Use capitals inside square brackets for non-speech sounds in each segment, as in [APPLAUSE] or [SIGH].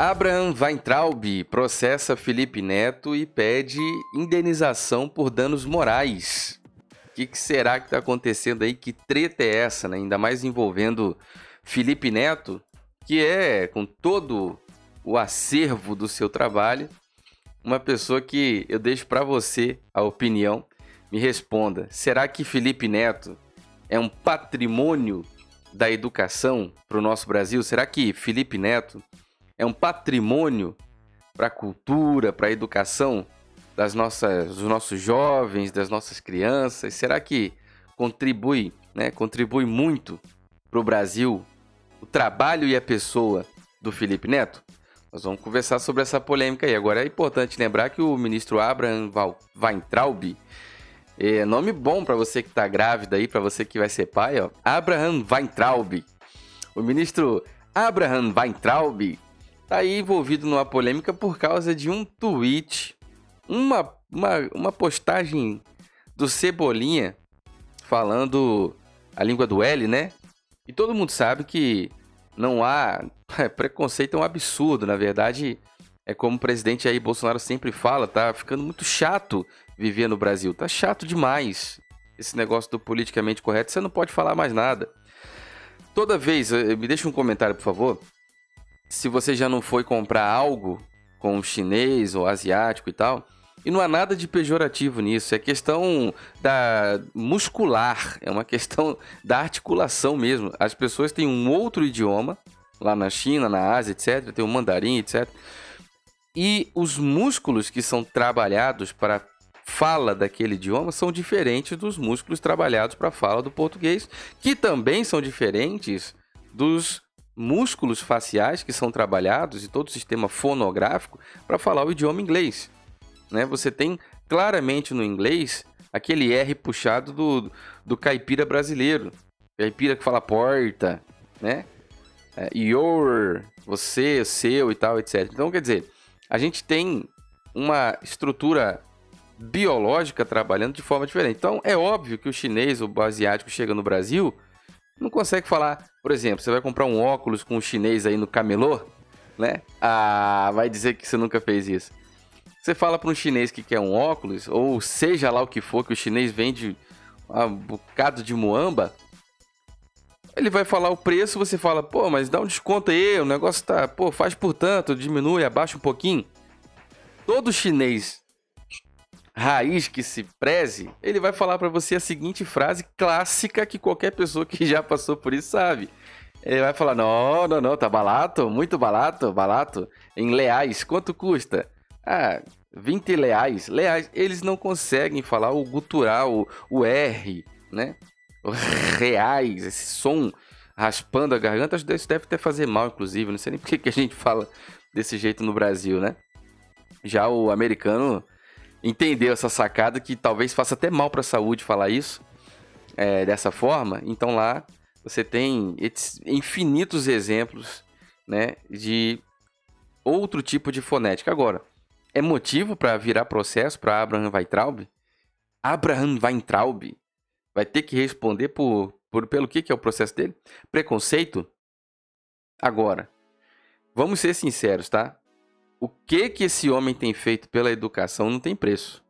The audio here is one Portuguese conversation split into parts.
Abraham Weintraub processa Felipe Neto e pede indenização por danos morais. O que, que será que está acontecendo aí? Que treta é essa, né? Ainda mais envolvendo Felipe Neto, que é, com todo o acervo do seu trabalho, uma pessoa que eu deixo para você a opinião. Me responda: será que Felipe Neto é um patrimônio da educação para o nosso Brasil? Será que Felipe Neto é um patrimônio para a cultura, para a educação das nossas, dos nossos jovens, das nossas crianças? Será que contribui, né, contribui muito para o Brasil o trabalho e a pessoa do Felipe Neto? Nós vamos conversar sobre essa polêmica aí. Agora é importante lembrar que o ministro Abraham Weintraub, é nome bom para você que está grávida aí, para você que vai ser pai, ó. Abraham Weintraub. O ministro Abraham Weintraub tá aí envolvido numa polêmica por causa de um tweet, uma, uma, uma postagem do Cebolinha falando a língua do L, né? E todo mundo sabe que não há. [LAUGHS] preconceito é um absurdo, na verdade. É como o presidente aí Bolsonaro sempre fala, tá ficando muito chato viver no Brasil. Tá chato demais esse negócio do politicamente correto. Você não pode falar mais nada. Toda vez, eh, me deixa um comentário, por favor se você já não foi comprar algo com chinês ou asiático e tal, e não há nada de pejorativo nisso, é questão da muscular, é uma questão da articulação mesmo. As pessoas têm um outro idioma, lá na China, na Ásia, etc., tem o mandarim, etc. E os músculos que são trabalhados para fala daquele idioma são diferentes dos músculos trabalhados para fala do português, que também são diferentes dos músculos faciais que são trabalhados e todo o sistema fonográfico para falar o idioma inglês. Né? Você tem claramente no inglês aquele R puxado do, do caipira brasileiro. Caipira que fala porta, né? É, your, você, seu e tal, etc. Então, quer dizer, a gente tem uma estrutura biológica trabalhando de forma diferente. Então, é óbvio que o chinês o asiático chega no Brasil não consegue falar, por exemplo, você vai comprar um óculos com um chinês aí no camelô, né? Ah, vai dizer que você nunca fez isso. Você fala para um chinês que quer um óculos, ou seja lá o que for, que o chinês vende um bocado de muamba, ele vai falar o preço, você fala, pô, mas dá um desconto aí, o negócio tá, pô, faz por tanto, diminui, abaixa um pouquinho. Todo chinês raiz que se preze, ele vai falar para você a seguinte frase clássica que qualquer pessoa que já passou por isso sabe. Ele vai falar: não, não, não, tá barato, muito barato, barato. Em leais, quanto custa? Ah, 20 leais. Leais, eles não conseguem falar o gutural, o, o R, né? O reais, esse som raspando a garganta, isso deve até fazer mal, inclusive. Não sei nem por que a gente fala desse jeito no Brasil, né? Já o americano entendeu essa sacada que talvez faça até mal para a saúde falar isso é, dessa forma. Então lá você tem infinitos exemplos né, de outro tipo de fonética. Agora, é motivo para virar processo para Abraham Weintraub? Abraham Weintraub vai ter que responder por, por pelo que, que é o processo dele? Preconceito? Agora, vamos ser sinceros, tá? O que que esse homem tem feito pela educação não tem preço.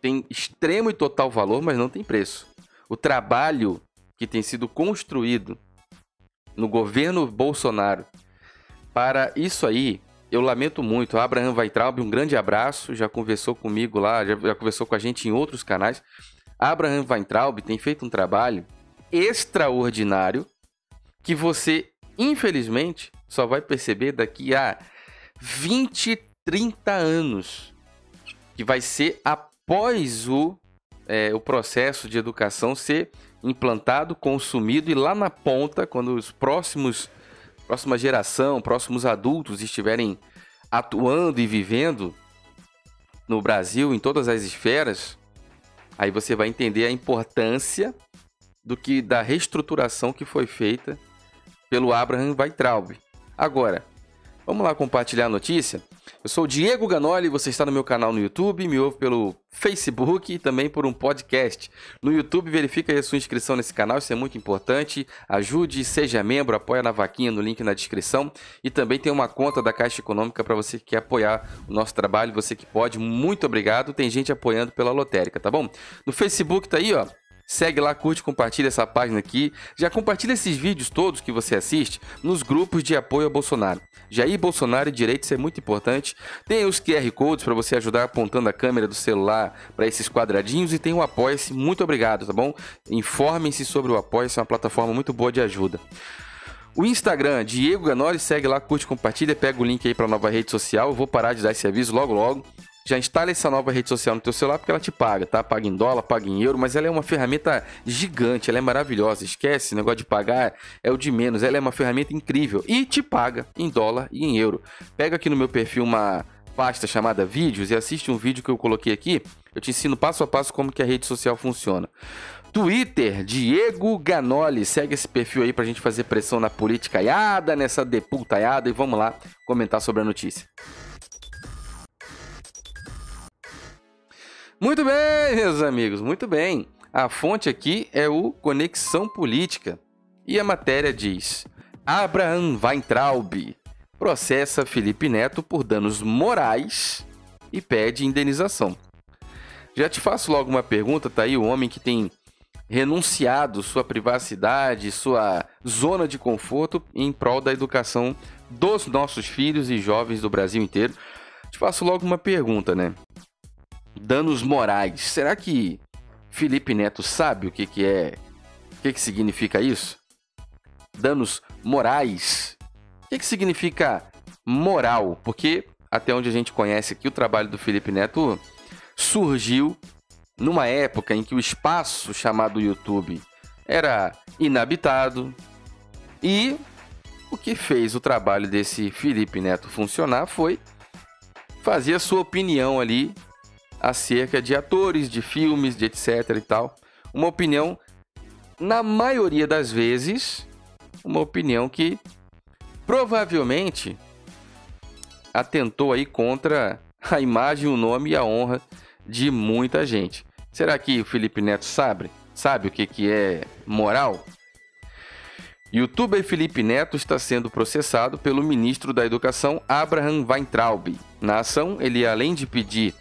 Tem extremo e total valor, mas não tem preço. O trabalho que tem sido construído no governo Bolsonaro para isso aí, eu lamento muito. Abraham Weitraub, um grande abraço, já conversou comigo lá, já, já conversou com a gente em outros canais. Abraham Weintraub tem feito um trabalho extraordinário que você, infelizmente, só vai perceber daqui a 20, 30 anos, que vai ser após o, é, o processo de educação ser implantado, consumido e lá na ponta, quando os próximos próxima geração, próximos adultos estiverem atuando e vivendo no Brasil em todas as esferas, aí você vai entender a importância do que da reestruturação que foi feita pelo Abraham Weitraub. Agora, Vamos lá compartilhar a notícia? Eu sou o Diego Ganoli, você está no meu canal no YouTube, me ouve pelo Facebook e também por um podcast. No YouTube, verifica a sua inscrição nesse canal, isso é muito importante. Ajude, seja membro, apoia na vaquinha no link na descrição. E também tem uma conta da Caixa Econômica para você que quer apoiar o nosso trabalho, você que pode. Muito obrigado. Tem gente apoiando pela lotérica, tá bom? No Facebook tá aí, ó. Segue lá, curte, compartilha essa página aqui. Já compartilha esses vídeos todos que você assiste nos grupos de apoio a Bolsonaro. Jair Bolsonaro e direito, isso é muito importante. Tem os QR Codes para você ajudar apontando a câmera do celular para esses quadradinhos e tem o Apoia-se. Muito obrigado, tá bom? Informem-se sobre o Apoia-se, é uma plataforma muito boa de ajuda. O Instagram, Diego Ganoli, segue lá, curte, compartilha, pega o link aí para nova rede social. Eu vou parar de dar esse aviso logo logo já instale essa nova rede social no teu celular porque ela te paga, tá? Paga em dólar, paga em euro, mas ela é uma ferramenta gigante, ela é maravilhosa. Esquece, negócio de pagar é o de menos. Ela é uma ferramenta incrível e te paga em dólar e em euro. Pega aqui no meu perfil uma pasta chamada vídeos e assiste um vídeo que eu coloquei aqui. Eu te ensino passo a passo como que a rede social funciona. Twitter, Diego Ganoli. Segue esse perfil aí pra gente fazer pressão na politicaiada, nessa deputaiada e vamos lá comentar sobre a notícia. Muito bem, meus amigos, muito bem. A fonte aqui é o Conexão Política. E a matéria diz: Abraham Weintraub processa Felipe Neto por danos morais e pede indenização. Já te faço logo uma pergunta, tá aí o homem que tem renunciado sua privacidade, sua zona de conforto em prol da educação dos nossos filhos e jovens do Brasil inteiro. Te faço logo uma pergunta, né? Danos morais. Será que Felipe Neto sabe o que, que é? O que, que significa isso? Danos morais. O que, que significa moral? Porque, até onde a gente conhece aqui, o trabalho do Felipe Neto surgiu numa época em que o espaço chamado YouTube era inabitado e o que fez o trabalho desse Felipe Neto funcionar foi fazer a sua opinião ali acerca de atores, de filmes, de etc e tal. Uma opinião, na maioria das vezes, uma opinião que provavelmente atentou aí contra a imagem, o nome e a honra de muita gente. Será que o Felipe Neto sabe? Sabe o que, que é moral? Youtuber Felipe Neto está sendo processado pelo ministro da Educação Abraham Weintraub. Na ação, ele além de pedir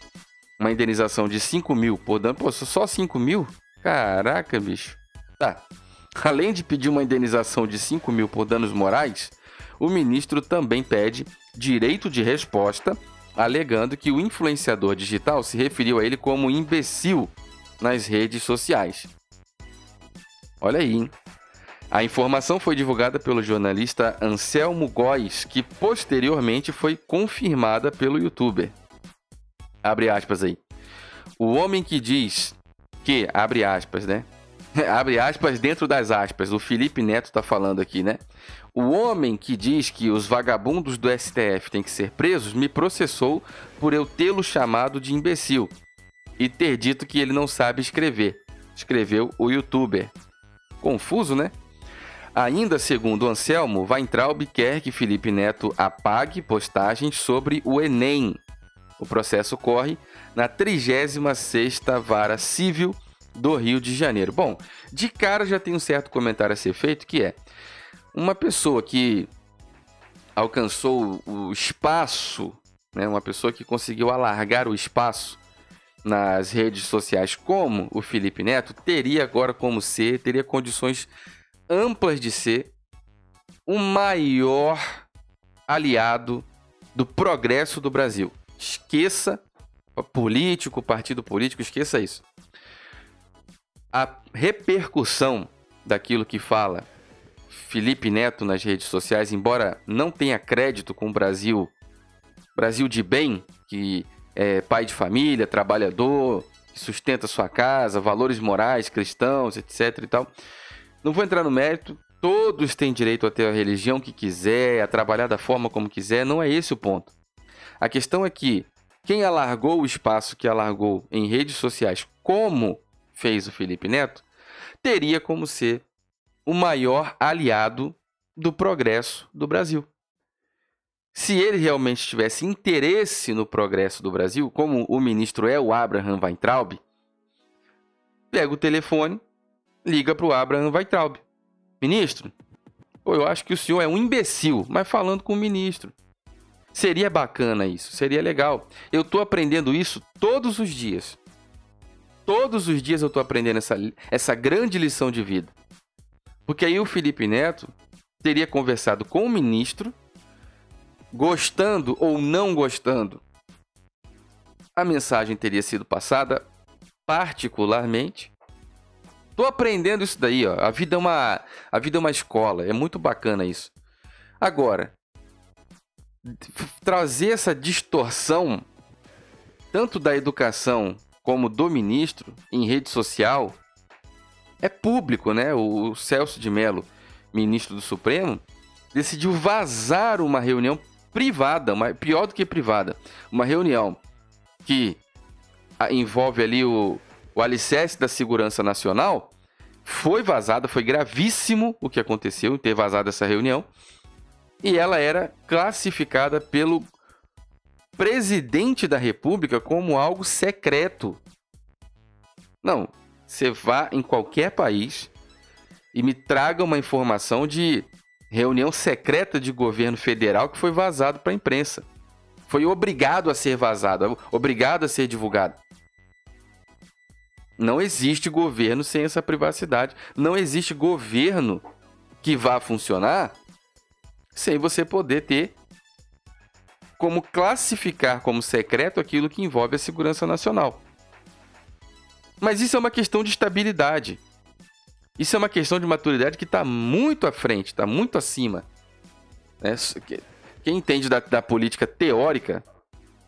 uma indenização de 5 mil por dano. Pô, só 5 mil? Caraca, bicho. Tá. Além de pedir uma indenização de 5 mil por danos morais, o ministro também pede direito de resposta, alegando que o influenciador digital se referiu a ele como imbecil nas redes sociais. Olha aí, hein? A informação foi divulgada pelo jornalista Anselmo Góes, que posteriormente foi confirmada pelo youtuber. Abre aspas aí. O homem que diz que, abre aspas, né? [LAUGHS] abre aspas dentro das aspas, o Felipe Neto tá falando aqui, né? O homem que diz que os vagabundos do STF têm que ser presos me processou por eu tê-lo chamado de imbecil e ter dito que ele não sabe escrever. Escreveu o youtuber. Confuso, né? Ainda segundo Anselmo, Weintraub quer que Felipe Neto apague postagens sobre o Enem o processo corre na 36ª Vara Civil do Rio de Janeiro. Bom, de cara já tem um certo comentário a ser feito que é uma pessoa que alcançou o espaço, né, uma pessoa que conseguiu alargar o espaço nas redes sociais como o Felipe Neto, teria agora como ser, teria condições amplas de ser o maior aliado do progresso do Brasil. Esqueça político, partido político, esqueça isso. A repercussão daquilo que fala Felipe Neto nas redes sociais, embora não tenha crédito com o Brasil, Brasil de bem, que é pai de família, trabalhador, sustenta sua casa, valores morais, cristãos, etc e tal. Não vou entrar no mérito, todos têm direito a ter a religião que quiser, a trabalhar da forma como quiser, não é esse o ponto. A questão é que quem alargou o espaço que alargou em redes sociais, como fez o Felipe Neto, teria como ser o maior aliado do progresso do Brasil. se ele realmente tivesse interesse no progresso do Brasil, como o ministro é o Abraham Weintraub, pega o telefone, liga para o Abraham Weintraub. Ministro, eu acho que o senhor é um imbecil, mas falando com o ministro. Seria bacana isso, seria legal. Eu estou aprendendo isso todos os dias. Todos os dias eu estou aprendendo essa, essa grande lição de vida. Porque aí o Felipe Neto teria conversado com o ministro, gostando ou não gostando. A mensagem teria sido passada particularmente. Tô aprendendo isso daí, ó. A vida é uma, a vida é uma escola, é muito bacana isso. Agora, trazer essa distorção tanto da educação como do ministro em rede social é público, né? O Celso de Mello, ministro do Supremo, decidiu vazar uma reunião privada, uma, pior do que privada, uma reunião que envolve ali o, o alicerce da segurança nacional, foi vazada, foi gravíssimo o que aconteceu em ter vazado essa reunião, e ela era classificada pelo presidente da República como algo secreto. Não, você vá em qualquer país e me traga uma informação de reunião secreta de governo federal que foi vazado para a imprensa. Foi obrigado a ser vazado, obrigado a ser divulgado. Não existe governo sem essa privacidade. Não existe governo que vá funcionar sem você poder ter como classificar como secreto aquilo que envolve a segurança nacional. Mas isso é uma questão de estabilidade. Isso é uma questão de maturidade que está muito à frente, está muito acima. Né? Quem entende da, da, política teórica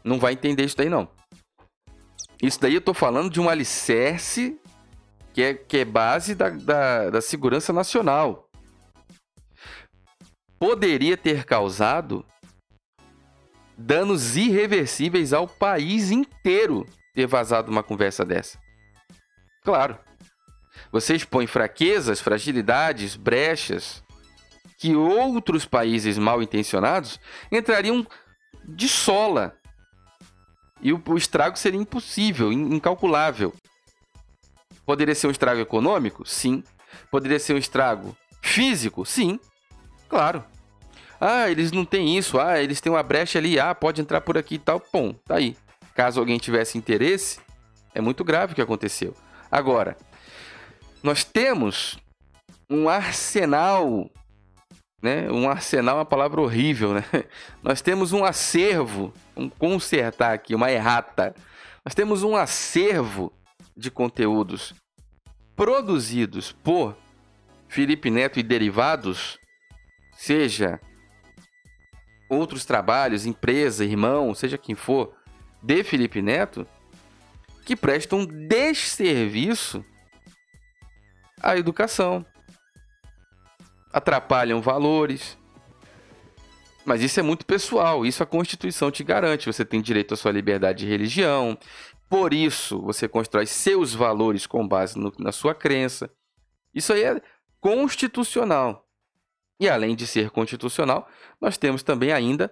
não vai entender isso daí, não. Isso daí eu estou falando de um alicerce que é, que é base da, da, da segurança nacional. Poderia ter causado danos irreversíveis ao país inteiro ter vazado uma conversa dessa. Claro. Você expõe fraquezas, fragilidades, brechas que outros países mal intencionados entrariam de sola. E o, o estrago seria impossível, incalculável. Poderia ser um estrago econômico? Sim. Poderia ser um estrago físico? Sim. Claro. Ah, eles não têm isso. Ah, eles têm uma brecha ali. Ah, pode entrar por aqui e tal. Pum, tá aí. Caso alguém tivesse interesse, é muito grave o que aconteceu. Agora, nós temos um arsenal, né? Um arsenal é uma palavra horrível, né? [LAUGHS] Nós temos um acervo, um consertar aqui, uma errata. Nós temos um acervo de conteúdos produzidos por Felipe Neto e derivados, seja outros trabalhos, empresa, irmão, seja quem for, de Felipe Neto, que prestam desserviço à educação. Atrapalham valores. Mas isso é muito pessoal, isso a Constituição te garante. Você tem direito à sua liberdade de religião, por isso você constrói seus valores com base no, na sua crença. Isso aí é constitucional. E além de ser constitucional, nós temos também ainda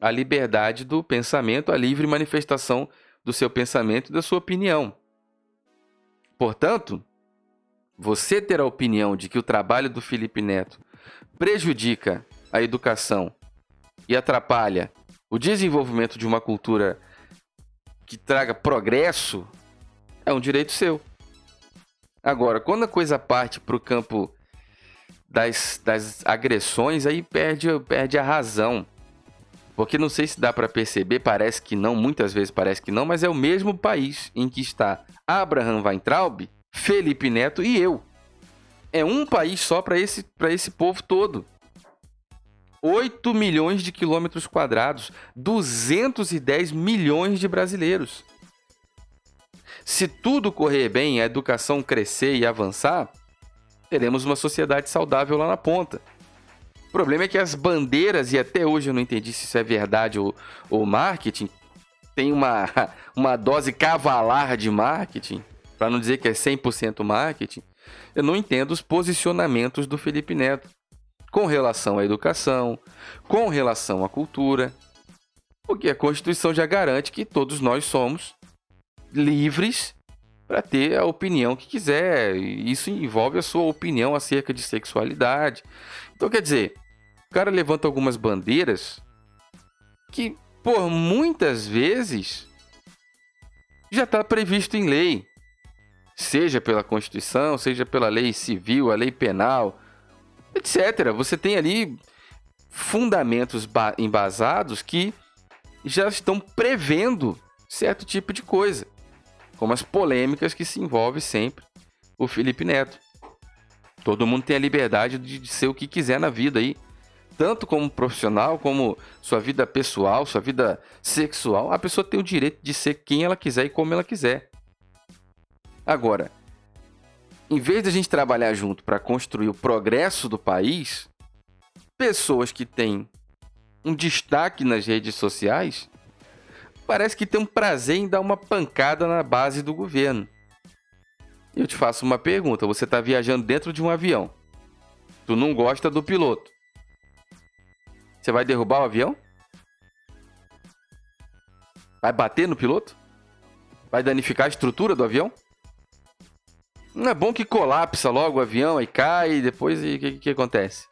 a liberdade do pensamento, a livre manifestação do seu pensamento e da sua opinião. Portanto, você ter a opinião de que o trabalho do Felipe Neto prejudica a educação e atrapalha o desenvolvimento de uma cultura que traga progresso é um direito seu. Agora, quando a coisa parte para o campo das, das agressões, aí perde, perde a razão. Porque não sei se dá para perceber, parece que não, muitas vezes parece que não, mas é o mesmo país em que está Abraham Weintraub, Felipe Neto e eu. É um país só para esse, esse povo todo. 8 milhões de quilômetros quadrados, 210 milhões de brasileiros. Se tudo correr bem, a educação crescer e avançar, teremos uma sociedade saudável lá na ponta. O problema é que as bandeiras, e até hoje eu não entendi se isso é verdade ou, ou marketing, tem uma, [LAUGHS] uma dose cavalar de marketing, para não dizer que é 100% marketing. Eu não entendo os posicionamentos do Felipe Neto com relação à educação, com relação à cultura. Porque a Constituição já garante que todos nós somos livres para ter a opinião que quiser. Isso envolve a sua opinião acerca de sexualidade. Então, quer dizer, o cara levanta algumas bandeiras que, por muitas vezes, já está previsto em lei. Seja pela Constituição, seja pela lei civil, a lei penal, etc. Você tem ali fundamentos embasados que já estão prevendo certo tipo de coisa como as polêmicas que se envolve sempre o Felipe Neto. Todo mundo tem a liberdade de ser o que quiser na vida aí, tanto como profissional, como sua vida pessoal, sua vida sexual. A pessoa tem o direito de ser quem ela quiser e como ela quiser. Agora, em vez de a gente trabalhar junto para construir o progresso do país, pessoas que têm um destaque nas redes sociais parece que tem um prazer em dar uma pancada na base do governo. Eu te faço uma pergunta: você está viajando dentro de um avião, tu não gosta do piloto, você vai derrubar o avião? Vai bater no piloto? Vai danificar a estrutura do avião? Não é bom que colapsa logo o avião e cai e depois o que, que acontece?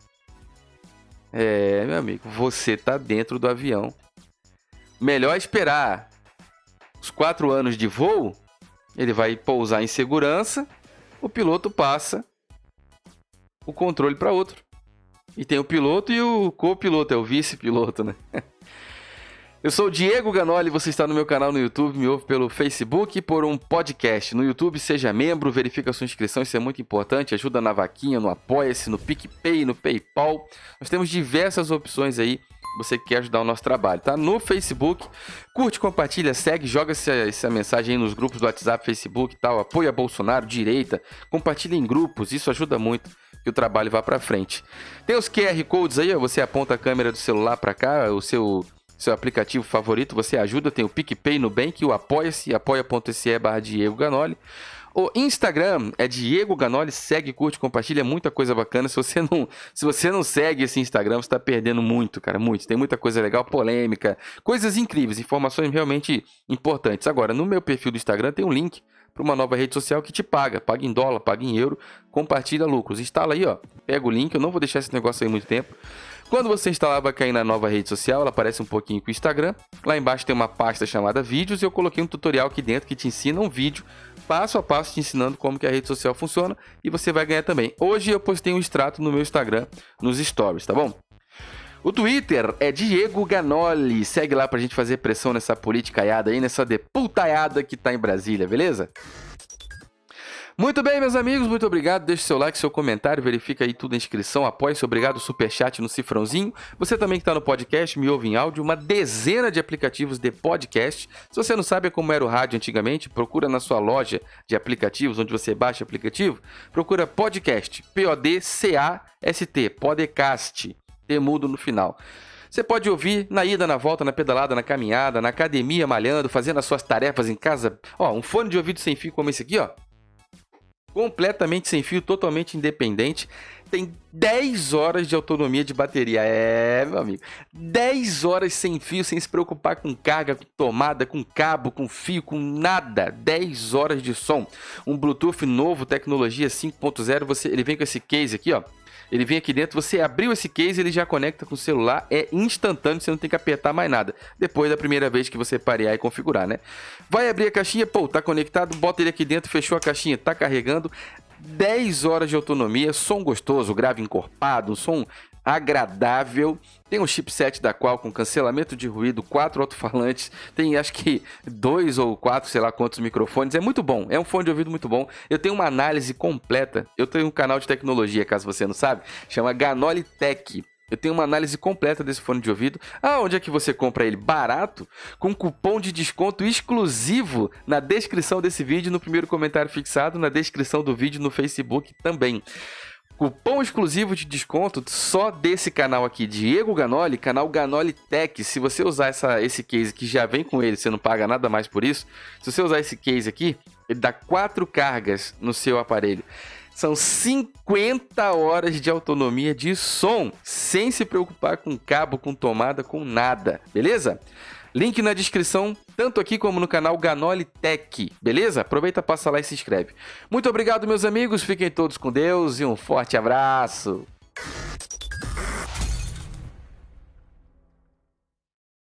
É, meu amigo, você está dentro do avião melhor esperar os quatro anos de voo. Ele vai pousar em segurança, o piloto passa o controle para outro. E tem o piloto e o copiloto, é o vice-piloto, né? [LAUGHS] Eu sou o Diego Ganoli, você está no meu canal no YouTube, me ouve pelo Facebook e por um podcast. No YouTube, seja membro, verifica a sua inscrição, isso é muito importante. Ajuda na vaquinha, no Apoia-se, no PicPay, no PayPal. Nós temos diversas opções aí você quer ajudar o nosso trabalho, tá? No Facebook, curte, compartilha, segue, joga essa, essa mensagem aí nos grupos do WhatsApp, Facebook e tal, apoia Bolsonaro, direita, compartilha em grupos, isso ajuda muito que o trabalho vá para frente. Tem os QR Codes aí, ó, você aponta a câmera do celular para cá, o seu seu aplicativo favorito, você ajuda, tem o PicPay no Bank, o Apoia-se, apoia.se barra Diego Ganoli. O Instagram é Diego Ganoli, segue, curte, compartilha, é muita coisa bacana. Se você não, se você não segue esse Instagram, você está perdendo muito, cara, muito. Tem muita coisa legal, polêmica, coisas incríveis, informações realmente importantes. Agora, no meu perfil do Instagram tem um link para uma nova rede social que te paga, paga em dólar, paga em euro, compartilha lucros. Instala aí, ó. Pega o link, eu não vou deixar esse negócio aí muito tempo. Quando você instalar, cair na nova rede social, ela aparece um pouquinho com o Instagram. Lá embaixo tem uma pasta chamada vídeos e eu coloquei um tutorial aqui dentro que te ensina um vídeo passo a passo te ensinando como que a rede social funciona e você vai ganhar também. Hoje eu postei um extrato no meu Instagram, nos stories, tá bom? O Twitter é Diego Ganoli. Segue lá pra gente fazer pressão nessa politicaiada aí, nessa deputaiada que tá em Brasília, beleza? Muito bem, meus amigos, muito obrigado. Deixe seu like, seu comentário, verifica aí tudo a inscrição, apoie-se, obrigado, superchat no cifrãozinho. Você também que está no podcast, me ouve em áudio, uma dezena de aplicativos de podcast. Se você não sabe como era o rádio antigamente, procura na sua loja de aplicativos, onde você baixa aplicativo, procura podcast, P-O-D-C-A-S-T, podcast, temudo no final. Você pode ouvir na ida, na volta, na pedalada, na caminhada, na academia, malhando, fazendo as suas tarefas em casa. Ó, um fone de ouvido sem fio como esse aqui, ó completamente sem fio, totalmente independente. Tem 10 horas de autonomia de bateria. É, meu amigo. 10 horas sem fio, sem se preocupar com carga, com tomada, com cabo, com fio, com nada. 10 horas de som. Um Bluetooth novo, tecnologia 5.0. Você, ele vem com esse case aqui, ó. Ele vem aqui dentro, você abriu esse case, ele já conecta com o celular, é instantâneo, você não tem que apertar mais nada. Depois da primeira vez que você parear e configurar, né? Vai abrir a caixinha, pô, tá conectado, bota ele aqui dentro, fechou a caixinha, tá carregando. 10 horas de autonomia, som gostoso, grave encorpado, som agradável. Tem um chipset da qual com cancelamento de ruído, quatro alto-falantes, tem acho que dois ou quatro, sei lá quantos microfones. É muito bom, é um fone de ouvido muito bom. Eu tenho uma análise completa. Eu tenho um canal de tecnologia, caso você não sabe, chama Ganoli Tech. Eu tenho uma análise completa desse fone de ouvido. Ah, onde é que você compra ele? Barato, com cupom de desconto exclusivo na descrição desse vídeo, no primeiro comentário fixado, na descrição do vídeo no Facebook também. Cupom exclusivo de desconto só desse canal aqui, Diego Ganoli, canal Ganoli Tech. Se você usar essa, esse case que já vem com ele, você não paga nada mais por isso. Se você usar esse case aqui, ele dá quatro cargas no seu aparelho. São 50 horas de autonomia de som, sem se preocupar com cabo, com tomada, com nada, beleza? Link na descrição, tanto aqui como no canal Ganoli Tech, beleza? Aproveita, passa lá e se inscreve. Muito obrigado, meus amigos, fiquem todos com Deus e um forte abraço.